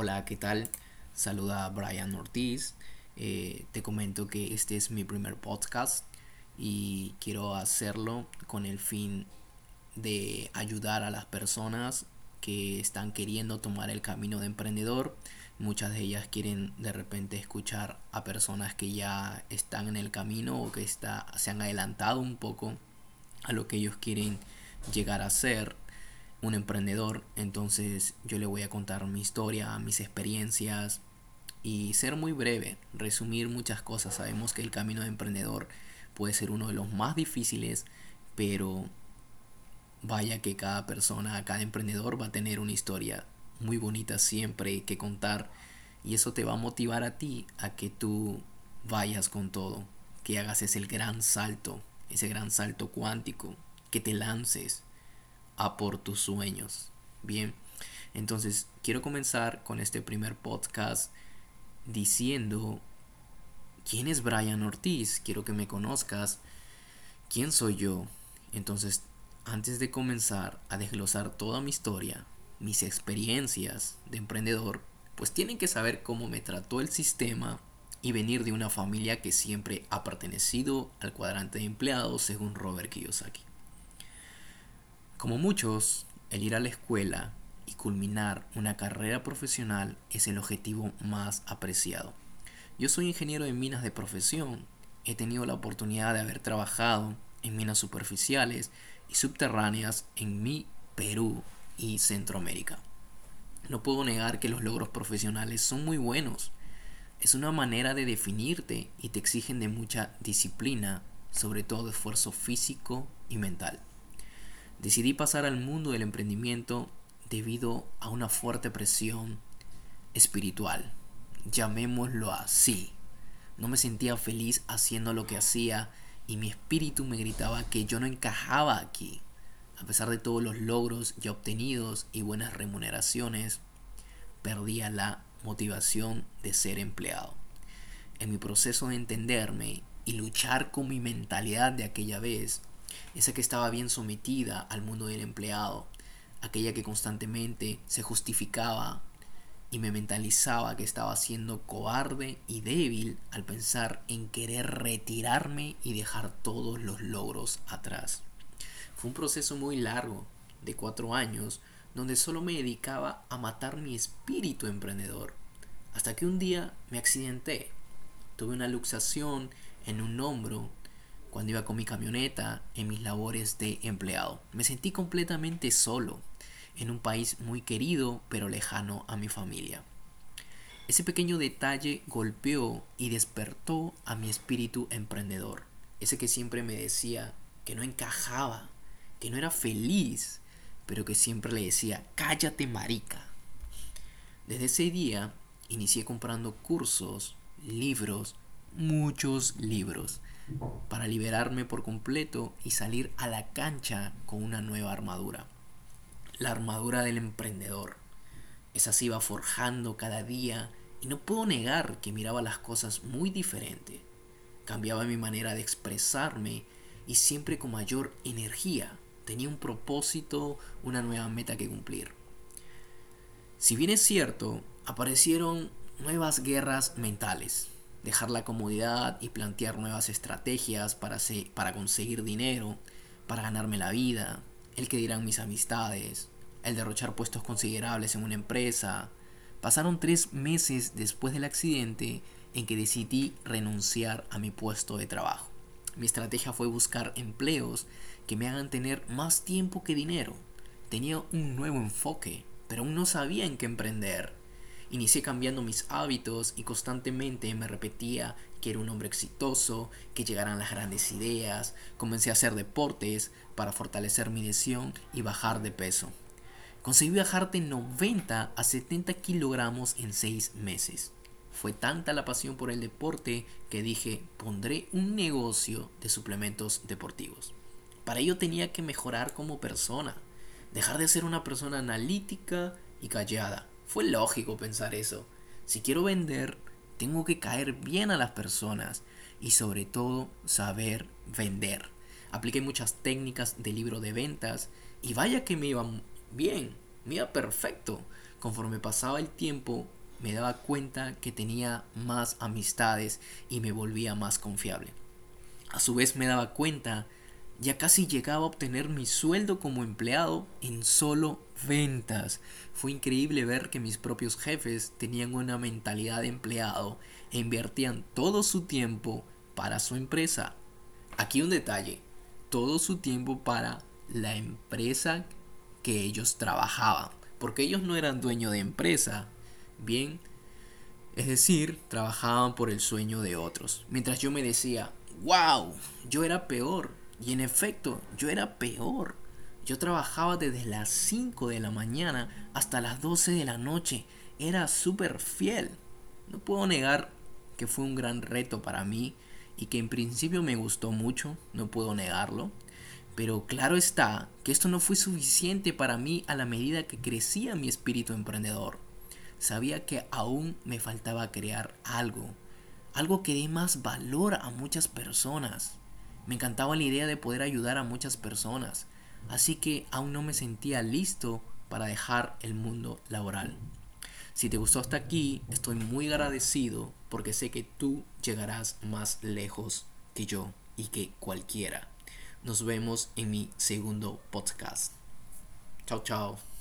Hola, ¿qué tal? Saluda Brian Ortiz. Eh, te comento que este es mi primer podcast y quiero hacerlo con el fin de ayudar a las personas que están queriendo tomar el camino de emprendedor. Muchas de ellas quieren de repente escuchar a personas que ya están en el camino o que está, se han adelantado un poco a lo que ellos quieren llegar a ser un emprendedor, entonces yo le voy a contar mi historia, mis experiencias y ser muy breve, resumir muchas cosas. Sabemos que el camino de emprendedor puede ser uno de los más difíciles, pero vaya que cada persona, cada emprendedor va a tener una historia muy bonita siempre que contar y eso te va a motivar a ti a que tú vayas con todo, que hagas ese gran salto, ese gran salto cuántico, que te lances a por tus sueños. Bien, entonces quiero comenzar con este primer podcast diciendo quién es Brian Ortiz. Quiero que me conozcas. ¿Quién soy yo? Entonces, antes de comenzar a desglosar toda mi historia, mis experiencias de emprendedor, pues tienen que saber cómo me trató el sistema y venir de una familia que siempre ha pertenecido al cuadrante de empleados según Robert Kiyosaki. Como muchos, el ir a la escuela y culminar una carrera profesional es el objetivo más apreciado. Yo soy ingeniero de minas de profesión. He tenido la oportunidad de haber trabajado en minas superficiales y subterráneas en mi Perú y Centroamérica. No puedo negar que los logros profesionales son muy buenos. Es una manera de definirte y te exigen de mucha disciplina, sobre todo esfuerzo físico y mental. Decidí pasar al mundo del emprendimiento debido a una fuerte presión espiritual, llamémoslo así. No me sentía feliz haciendo lo que hacía y mi espíritu me gritaba que yo no encajaba aquí. A pesar de todos los logros ya obtenidos y buenas remuneraciones, perdía la motivación de ser empleado. En mi proceso de entenderme y luchar con mi mentalidad de aquella vez, esa que estaba bien sometida al mundo del empleado, aquella que constantemente se justificaba y me mentalizaba que estaba siendo cobarde y débil al pensar en querer retirarme y dejar todos los logros atrás. Fue un proceso muy largo, de cuatro años, donde solo me dedicaba a matar mi espíritu emprendedor, hasta que un día me accidenté. Tuve una luxación en un hombro cuando iba con mi camioneta en mis labores de empleado. Me sentí completamente solo en un país muy querido pero lejano a mi familia. Ese pequeño detalle golpeó y despertó a mi espíritu emprendedor, ese que siempre me decía que no encajaba, que no era feliz, pero que siempre le decía, cállate marica. Desde ese día inicié comprando cursos, libros, muchos libros, para liberarme por completo y salir a la cancha con una nueva armadura. La armadura del emprendedor. Esa se iba forjando cada día y no puedo negar que miraba las cosas muy diferente. Cambiaba mi manera de expresarme y siempre con mayor energía. Tenía un propósito, una nueva meta que cumplir. Si bien es cierto, aparecieron nuevas guerras mentales, dejar la comodidad y plantear nuevas estrategias para, para conseguir dinero, para ganarme la vida, el que dirán mis amistades, el derrochar puestos considerables en una empresa. Pasaron tres meses después del accidente en que decidí renunciar a mi puesto de trabajo. Mi estrategia fue buscar empleos que me hagan tener más tiempo que dinero. Tenía un nuevo enfoque, pero aún no sabía en qué emprender. Inicié cambiando mis hábitos y constantemente me repetía que era un hombre exitoso, que llegaran las grandes ideas. Comencé a hacer deportes para fortalecer mi lesión y bajar de peso. Conseguí bajar de 90 a 70 kilogramos en 6 meses. Fue tanta la pasión por el deporte que dije pondré un negocio de suplementos deportivos. Para ello tenía que mejorar como persona, dejar de ser una persona analítica y callada fue lógico pensar eso. Si quiero vender, tengo que caer bien a las personas y sobre todo saber vender. Apliqué muchas técnicas de libro de ventas y vaya que me iba bien, me iba perfecto. Conforme pasaba el tiempo, me daba cuenta que tenía más amistades y me volvía más confiable. A su vez me daba cuenta, ya casi llegaba a obtener mi sueldo como empleado en solo ventas. Fue increíble ver que mis propios jefes tenían una mentalidad de empleado e invertían todo su tiempo para su empresa. Aquí un detalle, todo su tiempo para la empresa que ellos trabajaban, porque ellos no eran dueños de empresa, bien, es decir, trabajaban por el sueño de otros. Mientras yo me decía, wow, yo era peor, y en efecto, yo era peor. Yo trabajaba desde las 5 de la mañana hasta las 12 de la noche. Era súper fiel. No puedo negar que fue un gran reto para mí y que en principio me gustó mucho, no puedo negarlo. Pero claro está que esto no fue suficiente para mí a la medida que crecía mi espíritu emprendedor. Sabía que aún me faltaba crear algo, algo que dé más valor a muchas personas. Me encantaba la idea de poder ayudar a muchas personas, así que aún no me sentía listo para dejar el mundo laboral. Si te gustó hasta aquí, estoy muy agradecido porque sé que tú llegarás más lejos que yo y que cualquiera. Nos vemos en mi segundo podcast. Chao, chao.